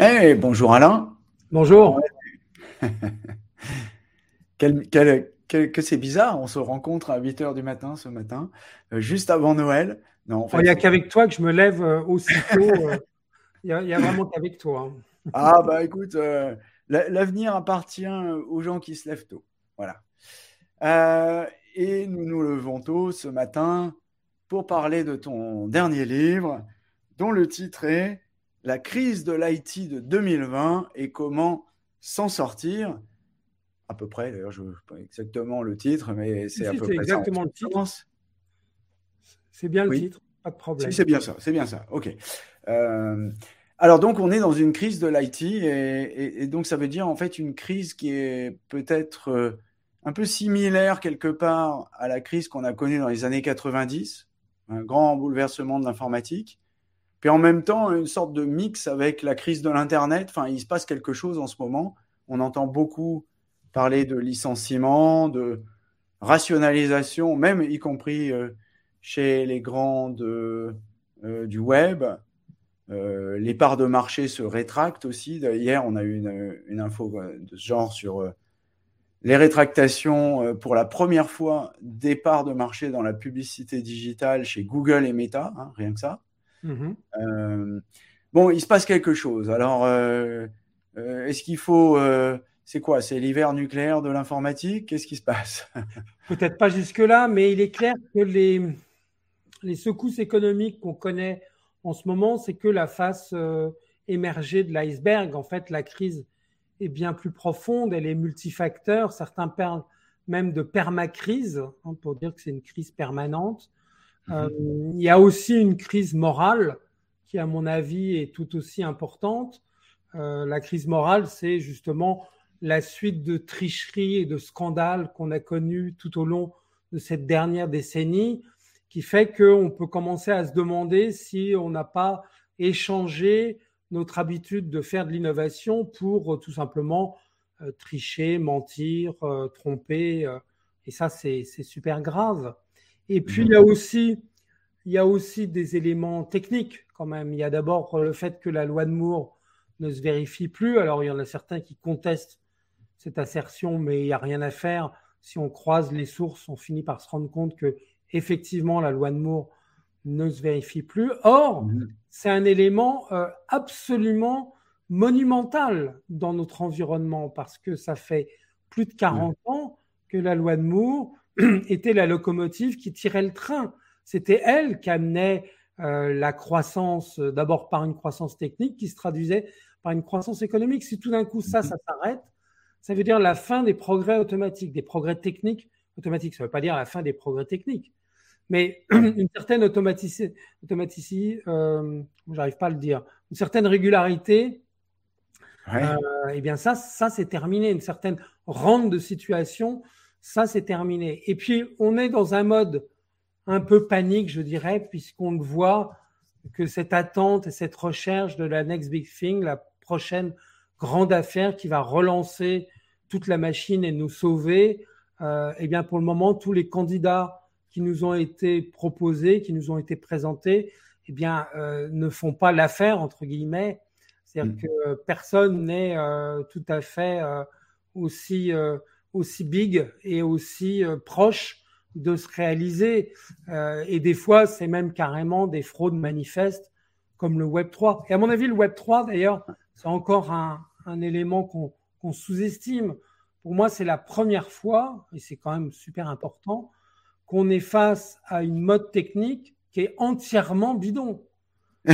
Eh, bonjour Alain. Bonjour. que c'est bizarre, on se rencontre à 8 h du matin ce matin, euh, juste avant Noël. Non, il n'y a qu'avec toi que je me lève euh, aussitôt. Euh, il n'y a, vraiment qu'avec toi. Hein. Ah, bah écoute, l'avenir appartient aux gens qui se lèvent tôt. Voilà. et nous nous levons tôt ce matin pour parler de ton dernier livre, dont le titre est La crise de l'IT de 2020 et comment s'en sortir. À peu près, d'ailleurs, je ne sais pas exactement le titre, mais c'est à peu près exactement le titre. C'est bien le titre, pas de problème. C'est bien ça, c'est bien ça. Ok. Euh, alors donc, on est dans une crise de l'IT et, donc ça veut dire en fait une crise qui est peut-être euh, un peu similaire quelque part à la crise qu'on a connue dans les années 90, un grand bouleversement de l'informatique. Puis en même temps, une sorte de mix avec la crise de l'Internet. Enfin, il se passe quelque chose en ce moment. On entend beaucoup parler de licenciement, de rationalisation, même y compris euh, chez les grandes euh, du web. Euh, les parts de marché se rétractent aussi. Hier, on a eu une, info de ce genre sur les rétractations pour la première fois des parts de marché dans la publicité digitale chez Google et Meta, hein, rien que ça. Mmh euh, bon, il se passe quelque chose. Alors, euh, euh, est-ce qu'il faut. c'est quoi? C'est l'hiver nucléaire de l'informatique? Qu'est-ce qui se passe? Peut-être pas jusque-là, mais il est clair que les, les secousses économiques qu'on connaît en ce moment, c'est que la face émergée de l'iceberg. En fait, la crise est bien plus profonde, elle est multifacteur. Certains parlent même de permacrise, hein, pour dire que c'est une crise permanente. Euh, il y a aussi une crise morale qui, à mon avis, est tout aussi importante. Euh, la crise morale, c'est justement la suite de tricheries et de scandales qu'on a connus tout au long de cette dernière décennie, qui fait qu'on peut commencer à se demander si on n'a pas échangé notre habitude de faire de l'innovation pour euh, tout simplement tricher, mentir, tromper. et ça, c'est super grave. Et puis, il y a aussi, il y a aussi des éléments techniques quand même. Il y a d'abord le fait que la loi de Moore ne se vérifie plus. Alors, il y en a certains qui contestent cette assertion, mais il n'y a rien à faire. Si on croise les sources, on finit par se rendre compte que effectivement la loi de Moore ne se vérifie plus. Or, mhm. c'est un élément euh, absolument monumental dans notre environnement parce que ça fait plus de 40 ans que la loi de Moore était la locomotive qui tirait le train. C'était elle qui amenait euh, la croissance, euh, d'abord par une croissance technique qui se traduisait par une croissance économique. Si tout d'un coup ça, ça s'arrête, ça veut dire la fin des progrès automatiques, des progrès techniques automatiques. Ça ne veut pas dire la fin des progrès techniques, mais une certaine automaticité, euh, j'arrive pas à le dire, une certaine régularité. Euh, eh bien ça, ça c'est terminé. Une certaine rente de situation ça, c'est terminé. Et puis, on est dans un mode un peu panique, je dirais, puisqu'on le voit que cette attente et cette recherche de la next big thing, la prochaine grande affaire qui va relancer toute la machine et nous sauver, euh, eh bien, pour le moment, tous les candidats qui nous ont été proposés, qui nous ont été présentés, eh bien, euh, ne font pas l'affaire, entre guillemets. C'est-à-dire mmh. que personne n'est euh, tout à fait aussi aussi big et aussi euh, proche de se réaliser. Euh, et des fois, c'est même carrément des fraudes manifestes comme le Web 3. Et à mon avis, le Web 3, d'ailleurs, c'est encore un, élément qu'on sous-estime. Pour moi, c'est la première fois, et c'est quand même super important, qu'on est face à une mode technique qui est entièrement bidon.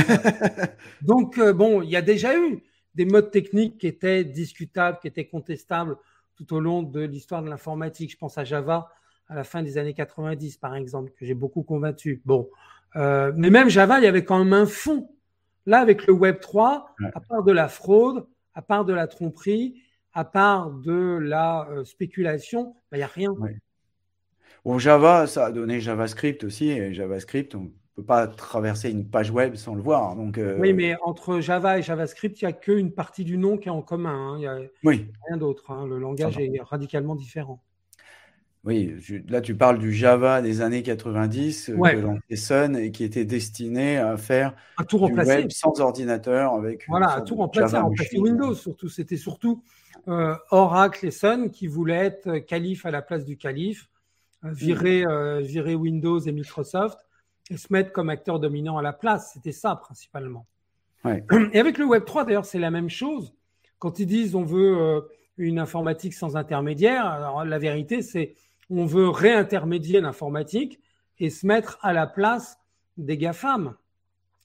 Donc, euh, bon, il y a déjà eu des modes techniques qui étaient discutables, qui étaient contestables tout au long de l'histoire de l'informatique. Je pense à Java à la fin des années 90, par exemple, que j'ai beaucoup convaincu. Bon, euh, mais même Java, il y avait quand même un fond. Là, avec le Web 3, à part de la fraude, à part de la tromperie, à part de la euh, spéculation, ben, il n'y a rien. Bon, Java, ça a donné JavaScript aussi. Et JavaScript, on peut pas traverser une page web sans le voir. Donc, euh, Oui, mais entre Java et JavaScript, il n'y a qu'une partie du nom qui est en commun. Hein. Il n'y a oui. rien d'autre. Hein. Le langage est radicalement différent. Oui, là tu parles du Java des années 90 euh, que l'on Sun et qui était destiné à faire à tout remplacer. web sans ordinateur avec voilà à tout remplacer, à remplacer Windows surtout. C'était surtout euh, Oracle et Sun qui voulaient être calife à la place du calife, euh, virer, mm. virer Windows et Microsoft et se mettre comme acteur dominant à la place. C'était ça principalement. Et avec le Web 3 d'ailleurs c'est la même chose. Quand ils disent on veut une informatique sans intermédiaire, alors la vérité c'est on veut réintermédier l'informatique et se mettre à la place des GAFAM.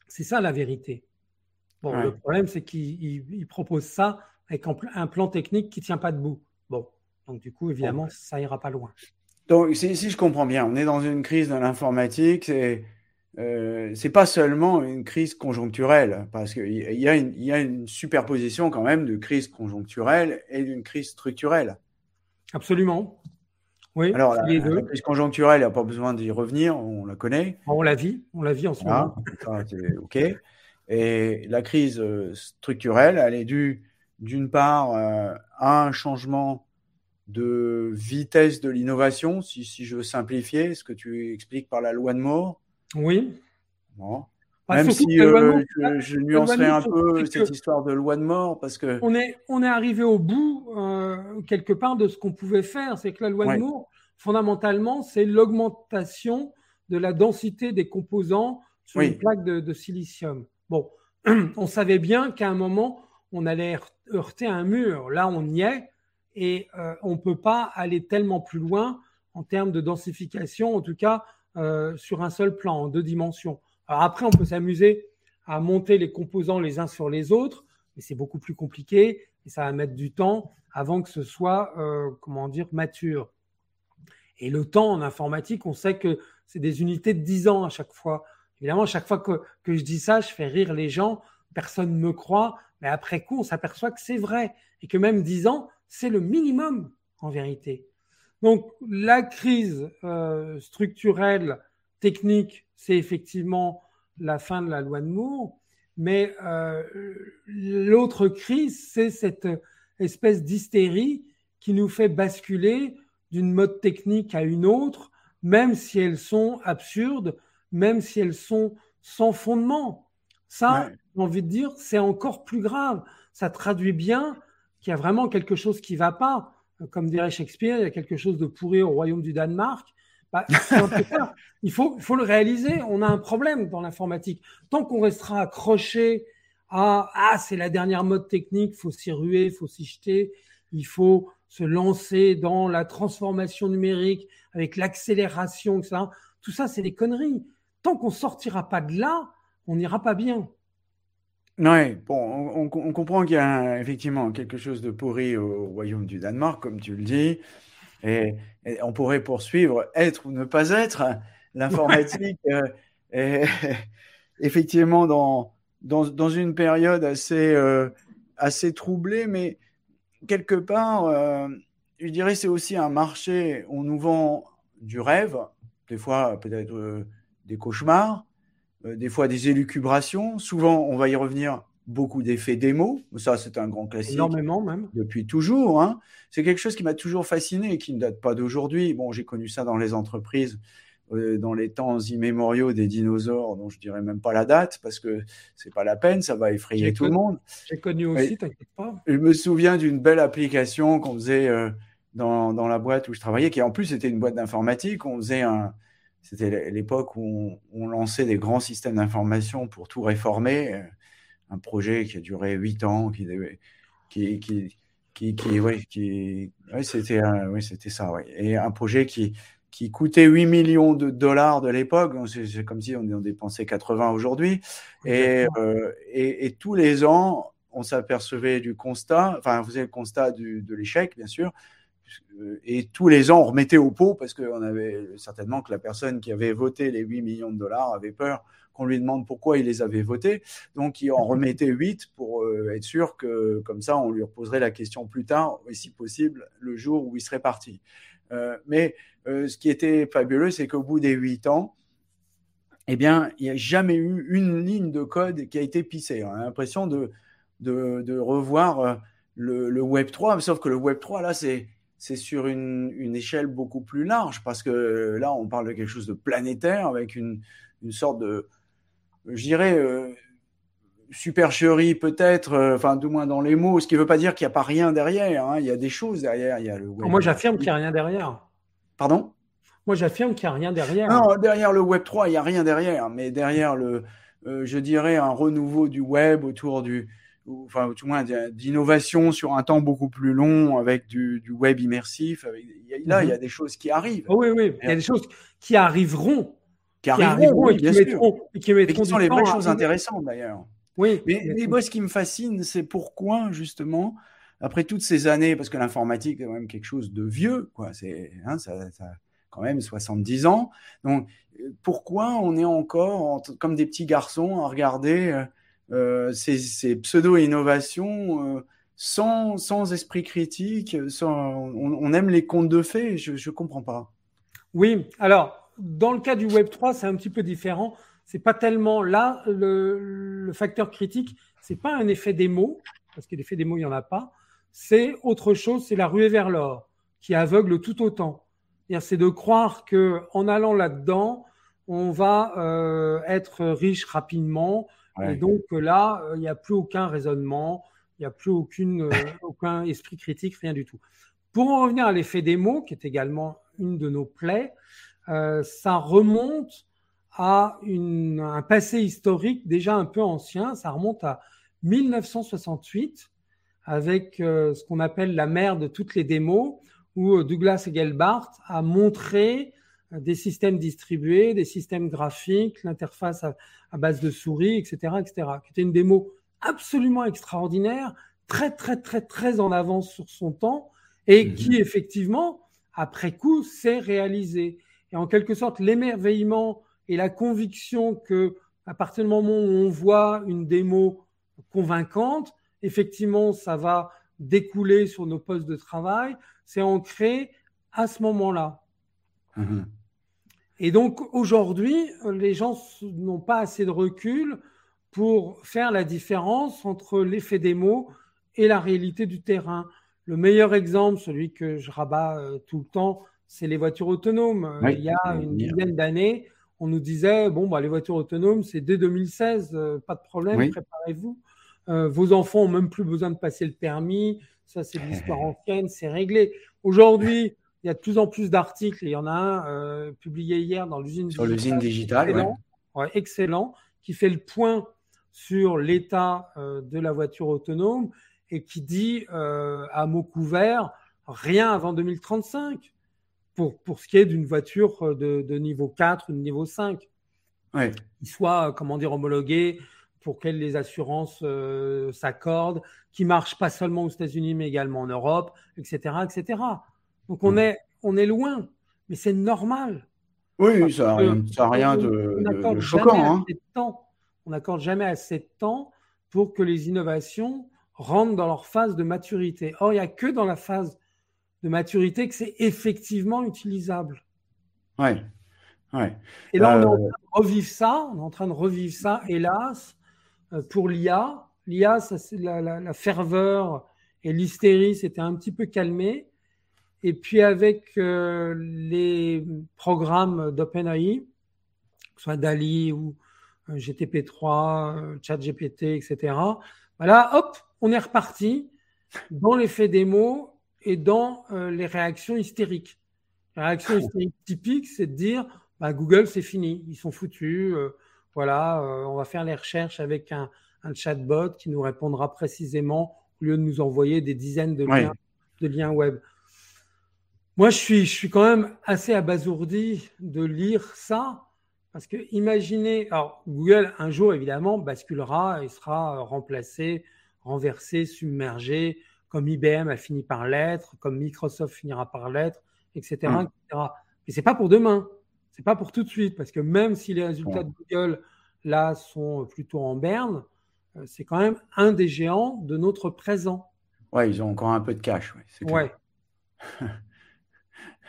C'est ça la vérité. Bon, le problème, c'est qu'ils proposent ça avec un plan technique qui ne tient pas debout. Bon, donc du coup, évidemment, ça ira pas loin. Donc, si, je comprends bien, on est dans une crise de l'informatique. C'est euh, c'est pas seulement une crise conjoncturelle, parce qu'il y, a une, y a une superposition quand même de crise conjoncturelle et d'une crise structurelle. Absolument. Oui, Alors, la, crise conjoncturelle, il n'y a pas besoin d'y revenir, on la connaît. On la vit, on la vit en ce moment. OK. Et la crise euh, structurelle, elle est due d'une part euh, à un changement de vitesse de l'innovation, si, si, je veux simplifier, ce que tu expliques par la loi de Moore. Oui. Bon. Bah, Même si euh, je, nuancerais un peu cette histoire de loi de mort parce que on est on est arrivé au bout euh, quelque part de ce qu'on pouvait faire, c'est que la loi de Moore fondamentalement c'est l'augmentation de la densité des composants sur une plaque de, silicium. Bon, on savait bien qu'à un moment on allait heurter un mur. Là, on y est et euh, on ne peut pas aller tellement plus loin en termes de densification, en tout cas sur un seul plan, en deux dimensions. Alors après, on peut s'amuser à monter les composants les uns sur les autres, mais c'est beaucoup plus compliqué et ça va mettre du temps avant que ce soit, euh, comment dire, mature. Et le temps en informatique, on sait que c'est des unités de 10 ans à chaque fois. Évidemment, à chaque fois que, que je dis ça, je fais rire les gens, personne ne me croit, mais après coup, on s'aperçoit que c'est vrai et que même 10 ans, c'est le minimum en vérité. Donc la crise euh, structurelle, technique, c'est effectivement la fin de la loi de Moore. Mais euh, l'autre crise, c'est cette espèce d'hystérie qui nous fait basculer d'une mode technique à une autre, même si elles sont absurdes, même si elles sont sans fondement. Ça, j'ai envie de dire, c'est encore plus grave. Ça traduit bien qu'il y a vraiment quelque chose qui ne va pas. Comme dirait Shakespeare, il y a quelque chose de pourri au royaume du Danemark. Bah, il faut, faut le réaliser. On a un problème dans l'informatique. Tant qu'on restera accroché à ah c'est la dernière mode technique, faut s'y ruer, faut s'y jeter, il faut se lancer dans la transformation numérique avec l'accélération, ça. Tout ça, c'est des conneries. Tant qu'on sortira pas de là, on n'ira pas bien. Oui, bon, on, on comprend qu'il y a effectivement quelque chose de pourri au royaume du Danemark, comme tu le dis. Et, on pourrait poursuivre être ou ne pas être. L'informatique est effectivement dans, dans, dans, une période assez, euh, assez troublée, mais quelque part, euh, je dirais c'est aussi un marché où on nous vend du rêve, des fois peut-être euh, des cauchemars, des fois des élucubrations. Souvent, on va y revenir, beaucoup d'effets démo. Ça, c'est un grand classique. Énormément même. Depuis toujours. Hein. C'est quelque chose qui m'a toujours fasciné et qui ne date pas d'aujourd'hui. Bon, j'ai connu ça dans les entreprises euh, dans les temps immémoriaux des dinosaures, dont je dirais même pas la date parce que c'est pas la peine, ça va effrayer tout le monde. J'ai connu aussi, t'inquiète pas. Je me souviens d'une belle application qu'on faisait euh, dans, dans, la boîte où je travaillais, qui en plus était une boîte d'informatique. On faisait un, c'était l'époque où on, on, lançait des grands systèmes d'information pour tout réformer. Euh, un projet qui a duré huit ans, qui, qui, qui, qui, qui, ouais, qui ouais, c'était, oui, c'était ça, ouais. Et un projet qui, qui coûtait 8 millions de dollars de l'époque, c'est comme si on en dépensait 80 aujourd'hui, et, euh, et, et, tous les ans, on s'apercevait du constat, enfin, on faisait le constat du, de l'échec, bien sûr, et tous les ans, on remettait au pot parce qu'on avait certainement que la personne qui avait voté les 8 millions de dollars avait peur qu'on lui demande pourquoi il les avait votés. Donc, il en remettait 8 pour euh, être sûr que, comme ça, on lui reposerait la question plus tard, et si possible, le jour où il serait parti. Euh, mais euh, ce qui était fabuleux, c'est qu'au bout des 8 ans, eh bien, il n'y a jamais eu une ligne de code qui a été pissée. On a l'impression de, de, revoir le, Web 3, sauf que le Web 3, là, c'est c'est sur une, une, échelle beaucoup plus large, parce que là, on parle de quelque chose de planétaire, avec une, une sorte de, je dirais, euh, supercherie peut-être, euh, enfin, du moins dans les mots, ce qui ne veut pas dire qu'il n'y a pas rien derrière. Hein. Il y a des choses derrière. Il y a le web Moi, j'affirme qu'il n'y a rien derrière. Pardon? Moi, j'affirme qu'il n'y a rien derrière. Non, derrière le Web 3, il n'y a rien derrière, mais derrière le, euh, je dirais, un renouveau du web autour du, enfin, tout moins d'innovation sur un temps beaucoup plus long avec du, web immersif. là, il y a mhm. des choses qui arrivent. Oh oui, oui, il y a des choses qui arriveront. Qui, arriveront, et, qui mettront, et qui mettront, sont les vraies choses intéressantes d'ailleurs. Oui. Mais, moi, ce qui me fascine, c'est pourquoi, justement, après toutes ces années, parce que l'informatique est quand même quelque chose de vieux, quoi, c'est, hein, ça, ça, quand même 70 ans. Donc, pourquoi on est encore comme des petits garçons à regarder euh, ces, pseudo-innovations euh, sans, esprit critique on, aime les contes de fées, je ne comprends pas. Oui, alors, dans le cas du Web 3, c'est un petit peu différent. C'est pas tellement là le, facteur critique, c'est pas un effet démo, parce que l'effet démo, il n'y en a pas. C'est autre chose, c'est la ruée vers l'or, qui aveugle tout autant. C'est de croire que en allant là-dedans, on va euh, être riche rapidement. Et donc là, euh, il n'y a plus aucun raisonnement, il n'y a plus aucune, euh, aucun esprit critique, rien du tout. Pour en revenir à l'effet des mots, qui est également une de nos plaies, ça remonte à une, un passé historique déjà un peu ancien. Ça remonte à 1968 avec ce qu'on appelle la mère de toutes les démos, où Douglas Gelbart a montré des systèmes distribués, des systèmes graphiques, l'interface à, base de souris, etc., etc., qui était une démo absolument extraordinaire, très, très, très, très en avance sur son temps, et mhm. qui, effectivement, après coup, s'est réalisé. Et en quelque sorte, l'émerveillement et la conviction que, à partir du moment où on voit une démo convaincante, effectivement, ça va découler sur nos postes de travail, c'est ancré à ce moment-là. Mhm. Et donc aujourd'hui, les gens n'ont pas assez de recul pour faire la différence entre l'effet des mots et la réalité du terrain. Le meilleur exemple, celui que je rabats euh, tout le temps, c'est les voitures autonomes. Il y a une dizaine d'années, on nous disait bon, bah, les voitures autonomes, c'est dès 2016, euh, pas de problème, préparez-vous. Euh, vos enfants ont même plus besoin de passer le permis. Ça, c'est de l'histoire ancienne, c'est réglé. Aujourd'hui, il y a de plus en plus d'articles. Il y en a un euh, publié hier dans l'usine sur l'usine digitale, excellent, excellent, qui fait le point sur l'état euh, de la voiture autonome et qui dit euh, à mots couverts rien avant 2035 pour, pour ce qui est d'une voiture de, de, niveau 4 ou de niveau 5. Ouais. Qui soit, comment dire, homologué pour qu'elles les assurances s'accordent, qui marche pas seulement aux États-Unis mais également en Europe, etc., etc. Donc on, est, on est loin, mais c'est normal. Oui, ça n'a rien, de, choquant. Hein. On n'accorde jamais assez de temps pour que les innovations rentrent dans leur phase de maturité. Or, il n'y a que dans la phase de maturité que c'est effectivement utilisable. Oui. Et là, on est en euh, train de revivre ça, on est en train de revivre ça, hélas, euh, pour l'IA. L'IA, la, la, la, ferveur et l'hystérie s'étaient un petit peu calmées. Et puis avec euh, les programmes d'OpenAI, que ce soit DALI ou euh, GTP3, euh, ChatGPT, etc., voilà, hop, on est reparti dans l'effet démo et dans les réactions hystériques. La réaction hystérique typique, c'est de dire bah, Google, c'est fini, ils sont foutus. voilà, on va faire les recherches avec un, un, chatbot qui nous répondra précisément au lieu de nous envoyer des dizaines de liens, de liens web. Moi, je suis, je suis quand même assez abasourdi de lire ça, parce que imaginez, alors Google un jour évidemment basculera et sera remplacé, renversé, submergé, comme IBM a fini par l'être, comme Microsoft finira par l'être, etc., mmh. etc. Mais c'est pas pour demain, c'est pas pour tout de suite, parce que même si les résultats de Google là sont plutôt en berne, euh, c'est quand même un des géants de notre présent. Ouais, ils ont encore un peu de cash. Ouais. ouais.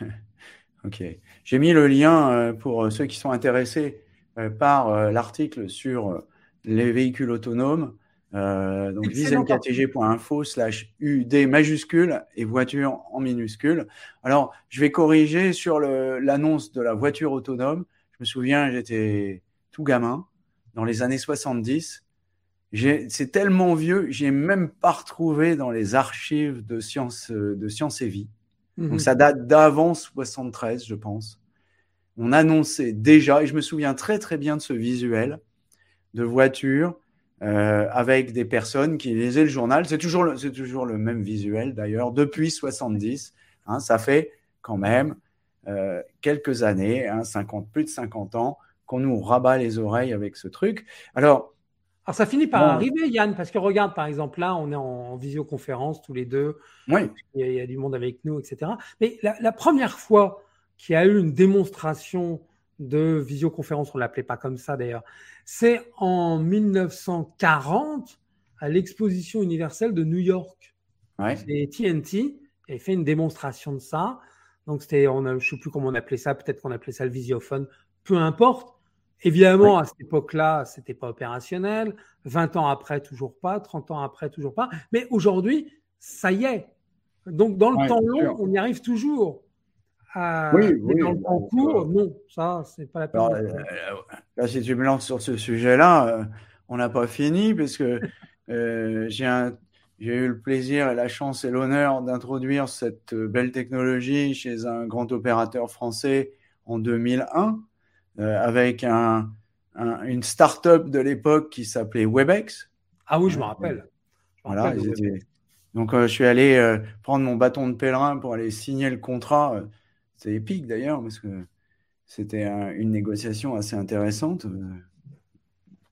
ok. J'ai mis le lien euh, pour euh, ceux qui sont intéressés euh, par l'article sur les véhicules autonomes. Euh, donc visemktg.info slash UD majuscule et voiture en minuscule. Alors, je vais corriger sur l'annonce de la voiture autonome. Je me souviens, j'étais tout gamin dans les années 70. C'est tellement vieux, j'ai même pas retrouvé dans les archives de sciences de sciences et vie. Donc mhm. ça date d'avant 73, je pense. On annonçait déjà, et je me souviens très très bien de ce visuel de voiture euh, avec des personnes qui lisaient le journal. C'est toujours, le, toujours le même visuel d'ailleurs, depuis 70. Hein, ça fait quand même euh, quelques années, hein, 50, plus de 50 ans, qu'on nous rabat les oreilles avec ce truc. Alors, alors ça finit par arriver, Yann, parce que regarde, par exemple, là, on est en, visioconférence tous les deux. Oui. Il y, a, du monde avec nous, etc. Mais la, la première fois qu'il y a eu une démonstration de visioconférence, on ne l'appelait pas comme ça d'ailleurs, c'est en 1940 à l'exposition universelle de New York. Ouais. Et TNT avait fait une démonstration de ça. Donc c'était, je ne sais plus comment on appelait ça, peut-être qu'on appelait ça le visiophone, peu importe. Évidemment, à cette époque-là, c'était pas opérationnel. 20 ans après, toujours pas. 30 ans après, toujours pas. Mais aujourd'hui, ça y est. Donc, dans le temps long, on y arrive toujours oui, oui, dans le concours, non, ça, c'est pas la peine. Euh, là, si tu me lances sur ce sujet-là, euh, on n'a pas fini parce que euh, j'ai eu le plaisir et la chance et l'honneur d'introduire cette belle technologie chez un grand opérateur français en 2001 avec un, une start-up de l'époque qui s'appelait Webex. Ah oui, je me rappelle. voilà, donc je suis allé prendre mon bâton de pèlerin pour aller signer le contrat c'est épique d'ailleurs, parce que c'était une négociation assez intéressante, euh,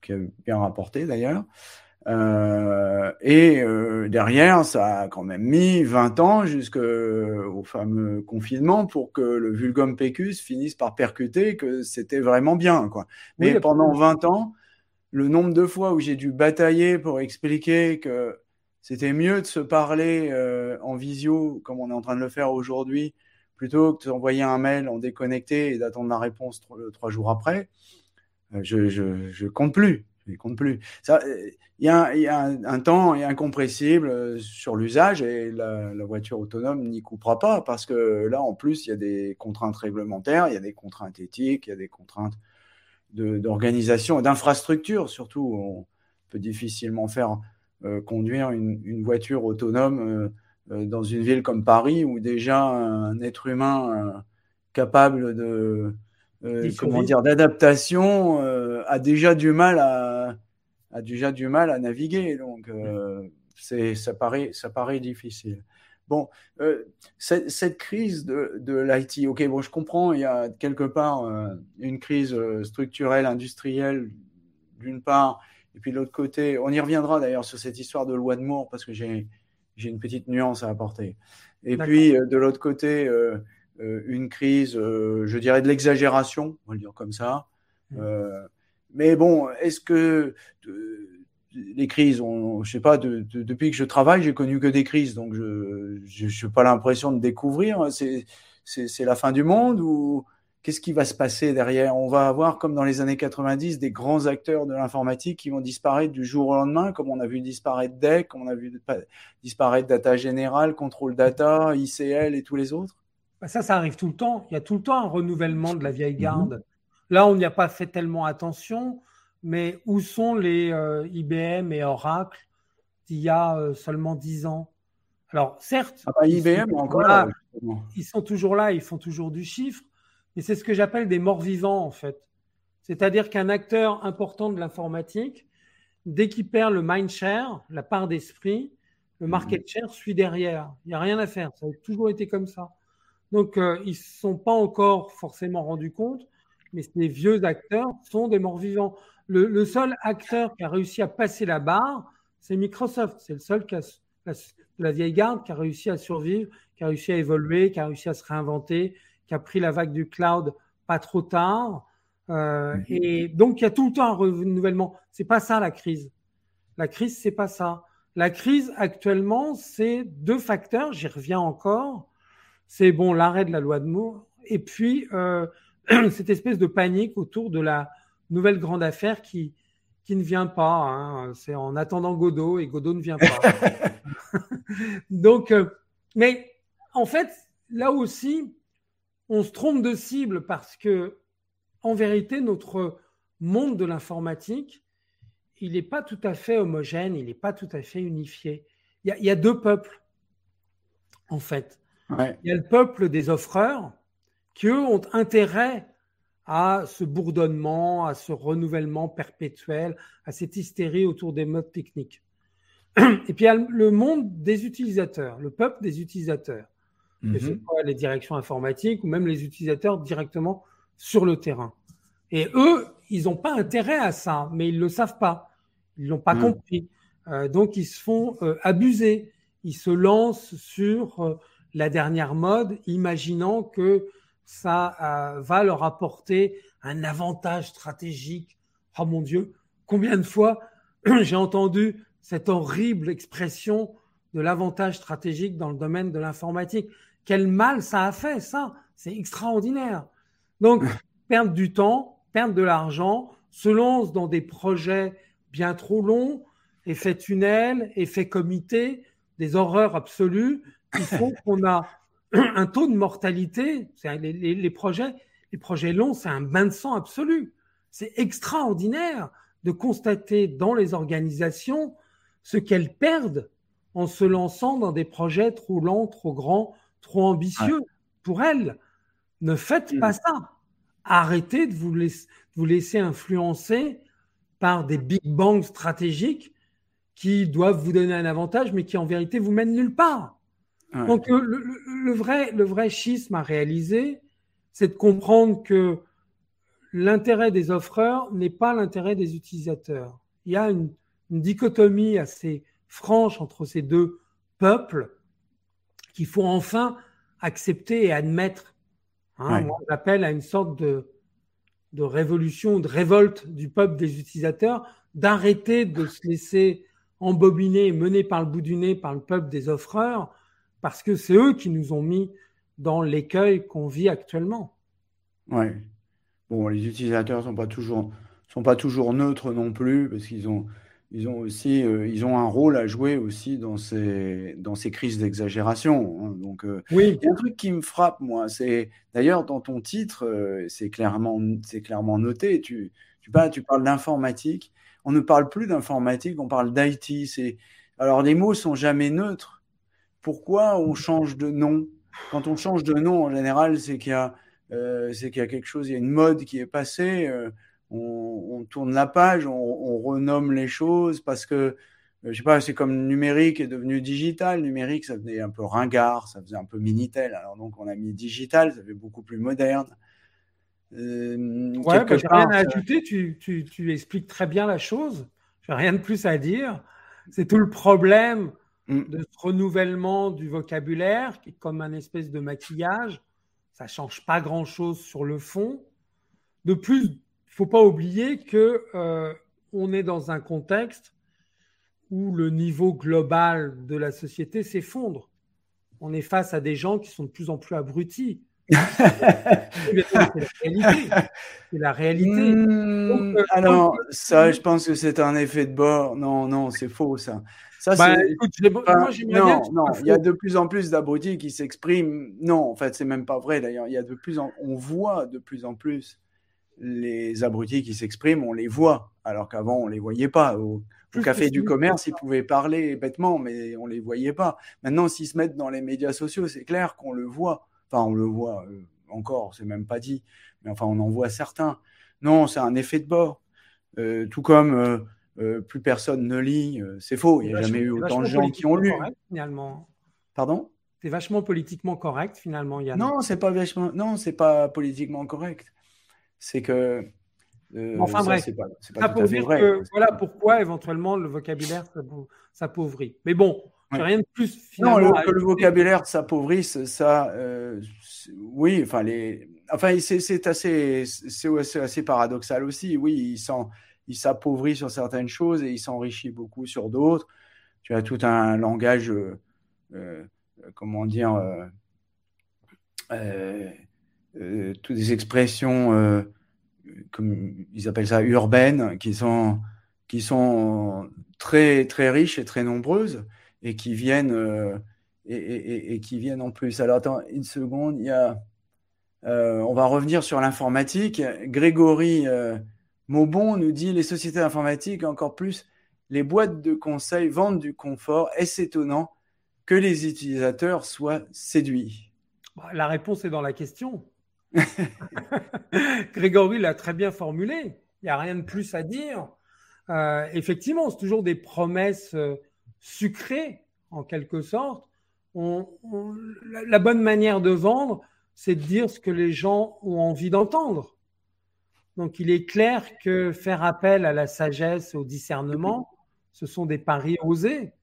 qui a bien rapporté d'ailleurs. Euh, et euh, derrière, ça a quand même mis 20 ans jusqu'au fameux confinement pour que le vulgum pecus finisse par percuter que c'était vraiment bien. Quoi. Mais pendant 20 ans, le nombre de fois où j'ai dû batailler pour expliquer que c'était mieux de se parler en visio, comme on est en train de le faire aujourd'hui, plutôt que d'envoyer un mail en déconnecté et d'attendre la réponse trois, jours après, euh, je, je, compte plus. Je compte plus. Il y, a, un, temps incompressible euh, sur l'usage et la, voiture autonome n'y coupera pas parce que là, en plus, il y a des contraintes réglementaires, il y a des contraintes éthiques, il y a des contraintes d'organisation et d'infrastructure surtout. On peut difficilement faire euh, conduire une, voiture autonome euh, dans une ville comme Paris où déjà un être humain euh, capable de euh, comment dire d'adaptation a déjà du mal à a déjà du mal à naviguer donc c'est ça paraît ça paraît difficile. Bon cette, cette, crise de, de l'IT ok bon je comprends il y a quelque part une crise structurelle industrielle d'une part et puis de l'autre côté on y reviendra d'ailleurs sur cette histoire de loi de Moore parce que j'ai j'ai une petite nuance à apporter. Et puis, euh, de l'autre côté, euh, euh, une crise, je dirais de l'exagération, on va le dire comme ça. Mmh. mais bon, est-ce que les crises, on, je sais pas, depuis que je travaille, j'ai connu que des crises, donc je n'ai pas l'impression de découvrir. C'est la fin du monde ou qu'est-ce qui va se passer derrière? On va avoir, comme dans les années 90, des grands acteurs de l'informatique qui vont disparaître du jour au lendemain, comme on a vu disparaître DEC, comme on a vu disparaître Data Général, Control Data, ICL et tous les autres Ça, ça arrive tout le temps. Il y a tout le temps un renouvellement de la vieille mhm. garde. Là, on n'y a pas fait tellement attention, mais où sont les euh, IBM et Oracle d'il y a euh, seulement 10 ans? Alors, certes, ah bah, IBM, encore ils sont toujours là, ils font toujours du chiffre, et c'est ce que j'appelle des morts vivants, en fait. C'est-à-dire qu'un acteur important de l'informatique, dès qu'il perd le mind share, la part d'esprit, le mhm. market share suit derrière. Il n'y a rien à faire. Ça a toujours été comme ça. Donc, euh, ils ne se sont pas encore forcément rendus compte, mais ces vieux acteurs sont des morts vivants. Le, seul acteur qui a réussi à passer la barre, c'est Microsoft. C'est le seul qui a, la, la vieille garde qui a réussi à survivre, qui a réussi à évoluer, qui a réussi à se réinventer, qui a pris la vague du cloud pas trop tard. Euh, mhm. Et donc, il y a tout le temps un renouvellement. C'est pas ça la crise. La crise, c'est pas ça. La crise actuellement, c'est deux facteurs. J'y reviens encore. C'est bon l'arrêt de la loi de Moore et puis euh, cette espèce de panique autour de la nouvelle grande affaire qui ne vient pas. Hein. C'est en attendant Godot et Godot ne vient pas. Donc, euh, mais en fait, là aussi, on se trompe de cible parce que, en vérité, notre monde de l'informatique, il n'est pas tout à fait homogène, il n'est pas tout à fait unifié. Il y, a, deux peuples, en fait. Il y a le peuple des offreurs qui, eux, ont intérêt à ce bourdonnement, à ce renouvellement perpétuel, à cette hystérie autour des modes techniques. Et puis il y a le monde des utilisateurs, le peuple des utilisateurs. Mm les directions informatiques ou même les utilisateurs directement sur le terrain. Et eux, ils n'ont pas intérêt à ça, mais ils ne le savent pas. Ils l'ont pas mm. compris. Euh, donc ils se font euh, abuser. Ils se lancent sur euh, la dernière mode, imaginant que ça euh, va leur apporter un avantage stratégique. Oh mon Dieu, combien de fois j'ai entendu cette horrible expression de l'avantage stratégique dans le domaine de l'informatique. Quel mal ça a fait, ça C'est extraordinaire. Donc, perdre du temps, perdre de l'argent, se lance dans des projets bien trop longs, effet tunnel, effet comité, des horreurs absolues qui font qu'on a un taux de mortalité, les, les, projets, les projets longs, c'est un bain de sang absolu. C'est extraordinaire de constater dans les organisations ce qu'elles perdent en se lançant dans des projets trop lents, trop grands, trop ambitieux pour elles. Ne faites pas ça. Arrêtez de vous, laisser, vous laisser influencer par des big bangs stratégiques qui doivent vous donner un avantage, mais qui en vérité vous mènent nulle part. Donc le, vrai, le vrai schisme à réaliser, c'est de comprendre que l'intérêt des offreurs n'est pas l'intérêt des utilisateurs. Il y a une, dichotomie assez franche entre ces deux peuples qu'il faut enfin accepter et admettre. Hein, Moi, j'appelle à une sorte de, de révolution, de révolte du peuple des utilisateurs, d'arrêter de se laisser embobiner, mener par le bout du nez par le peuple des offreurs, parce que c'est eux qui nous ont mis dans l'écueil qu'on vit actuellement. Oui. Bon, les utilisateurs sont pas toujours sont pas toujours neutres non plus parce qu'ils ont ils ont aussi euh, ils ont un rôle à jouer aussi dans ces dans ces crises d'exagération. Hein. Donc euh, oui. il y a un truc qui me frappe moi, c'est d'ailleurs dans ton titre euh, c'est clairement c'est clairement noté. Tu tu parles tu parles d'informatique. On ne parle plus d'informatique, on parle d'IT. C'est alors les mots sont jamais neutres pourquoi on change de nom? Quand on change de nom, en général, c'est qu'il y a euh, c'est qu'il y a quelque chose, il y a une mode qui est passée. Euh, on, tourne la page, on, renomme les choses parce que euh, je sais pas, c'est comme numérique est devenu digital. Numérique, ça venait un peu ringard, ça faisait un peu minitel. Alors donc on a mis digital, ça fait beaucoup plus moderne. Euh, ouais, bah, j'ai rien à ajouter. Tu, tu, tu, expliques très bien la chose. J'ai rien de plus à dire. C'est tout le problème Mm. de ce renouvellement du vocabulaire, qui est comme un espèce de maquillage. Ça change pas grand-chose sur le fond. De plus, il faut pas oublier que euh, on est dans un contexte où le niveau global de la société s'effondre. On est face à des gens qui sont de plus en plus abrutis. c'est la réalité. Mm. Euh, alors, ça, je pense que c'est un effet de bord. Non, non, c'est faux, ça. Ça, bah, non, non, il y a de plus en plus d'abrutis qui s'expriment. Non, en fait, c'est même pas vrai d'ailleurs. Il y a de plus en... on voit de plus en plus les abrutis qui s'expriment, on les voit, alors qu'avant on les voyait pas. Au, café du commerce, ils pouvaient parler bêtement, mais on les voyait pas. Maintenant, s'ils se mettent dans les médias sociaux, c'est clair qu'on le voit. Enfin, on le voit euh, encore, c'est même pas dit, mais enfin, on en voit certains. Non, c'est un effet de bord. Euh, tout comme euh, euh, plus personne ne lit. Euh, c'est faux, il n'y a jamais eu autant de gens qui ont lu. finalement. Pardon? C'est vachement politiquement correct, finalement, Yann. Non, c'est pas vachement. Non, c'est pas politiquement correct. C'est que. Euh, enfin bref, c'est pas, pas tout à fait vrai. Que, voilà pourquoi éventuellement le vocabulaire s'appauvrit. Mais bon, rien de plus. Finalement, non, le, que le vocabulaire s'appauvrisse, ça, oui, enfin les, enfin c'est assez, c'est assez paradoxal aussi. Oui, il sent il s'appauvrit sur certaines choses et il s'enrichit beaucoup sur d'autres. Tu as tout un langage, euh, euh, comment dire, euh, toutes des expressions, comme ils appellent ça, urbaines, qui sont, qui sont très, très riches et très nombreuses et qui viennent, et, qui viennent en plus. Alors, attends une seconde, il y a, on va revenir sur l'informatique. Grégory Maubon nous dit les sociétés informatiques, encore plus les boîtes de conseil vendent du confort. Est-ce étonnant que les utilisateurs soient séduits bah, La réponse est dans la question. Grégory l'a très bien formulé. Il n'y a rien de plus à dire. Euh, effectivement, c'est toujours des promesses euh, sucrées, en quelque sorte. la, bonne manière de vendre, c'est de dire ce que les gens ont envie d'entendre. Donc, il est clair que faire appel à la sagesse, au discernement, ce sont des paris osés.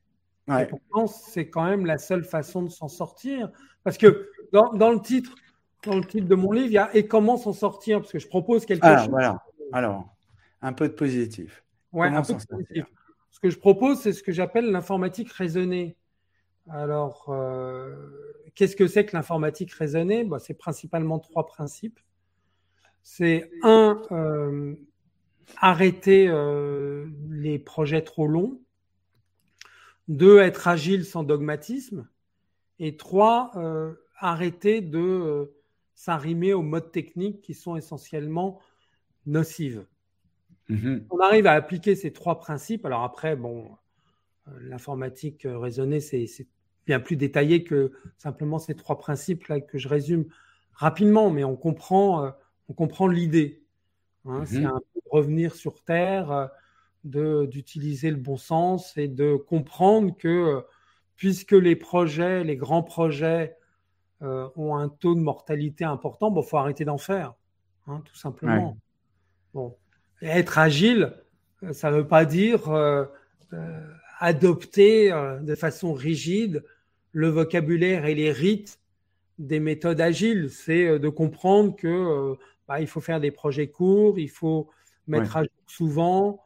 Et pourtant, c'est quand même la seule façon de s'en sortir. Parce que dans, le titre, dans le titre de mon livre, il y a et comment s'en sortir? Parce que je propose quelque chose. Voilà. Alors, un peu de positif. Ouais, un peu de positif. Ce que je propose, c'est ce que j'appelle l'informatique raisonnée. Alors, euh, qu'est-ce que c'est que l'informatique raisonnée? Bah, C'est principalement trois principes. C'est un, euh, arrêter euh, les projets trop longs. Deux, être agile sans dogmatisme. Et trois, euh, arrêter de s'arrimer aux modes techniques qui sont essentiellement nocives. Mm-hmm. On arrive à appliquer ces trois principes. Alors après, bon, l'informatique raisonnée, c'est bien plus détaillé que simplement ces trois principes-là que je résume rapidement, mais on comprend, on comprend l'idée. Hein. C'est mm-hmm. un peu revenir sur Terre, euh, d'utiliser le bon sens et de comprendre que euh, puisque les projets, les grands projets euh, ont un taux de mortalité important, il bon, faut arrêter d'en faire, hein, tout simplement. Bon. être agile, ça ne veut pas dire adopter de façon rigide le vocabulaire et les rites des méthodes agiles. C'est de comprendre que bah, il faut faire des projets courts, il faut mettre à jour souvent,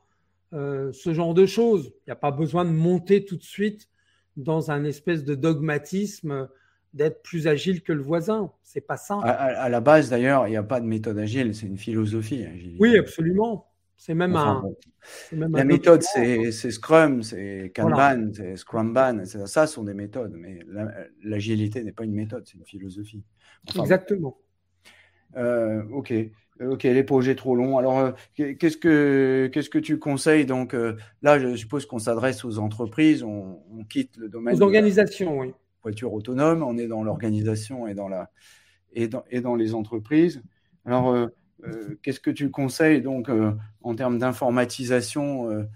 euh, ce genre de choses. Il n'y a pas besoin de monter tout de suite dans un espèce de dogmatisme d'être plus agile que le voisin. C'est pas ça. À, la base, d'ailleurs, il n'y a pas de méthode agile, c'est une philosophie. Oui, absolument. C'est même un. la méthode, c'est Scrum, c'est Kanban, c'est Scrumban. Ça, sont des méthodes, mais l'agilité n'est pas une méthode, c'est une philosophie. Exactement. Euh, ok. Ok, les projets trop longs. Alors, euh, qu'est-ce que qu'est-ce que tu conseilles? Donc euh, là, je suppose qu'on s'adresse aux entreprises, on, quitte le domaine. Aux organisations, oui. Voiture autonome, on est dans l'organisation et dans la et dans, et dans les entreprises. Alors, qu'est-ce que tu conseilles donc en termes d'informatisation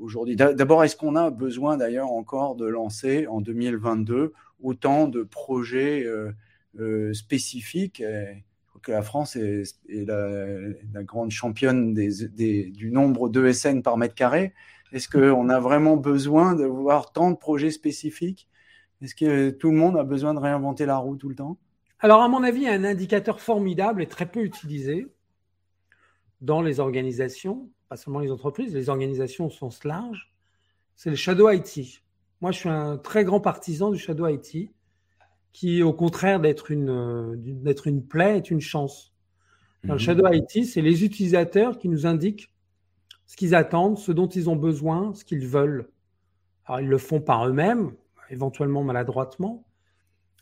aujourd'hui? D'abord, est-ce qu'on a besoin d'ailleurs encore de lancer en 2022 autant de projets euh, spécifique. que la France est, la, grande championne du nombre d'ESN par mètre carré. Est-ce qu'on a vraiment besoin de voir tant de projets spécifiques? Est-ce que tout le monde a besoin de réinventer la roue tout le temps? Alors, à mon avis, un indicateur formidable et très peu utilisé dans les organisations, pas seulement les entreprises, les organisations au sens large, c'est le Shadow IT. Moi, je suis un très grand partisan du Shadow IT qui, au contraire d'être une, euh, d'être une plaie, est une chance. Dans le mhm. Shadow IT, c'est les utilisateurs qui nous indiquent ce qu'ils attendent, ce dont ils ont besoin, ce qu'ils veulent. Alors, ils le font par eux-mêmes, éventuellement maladroitement,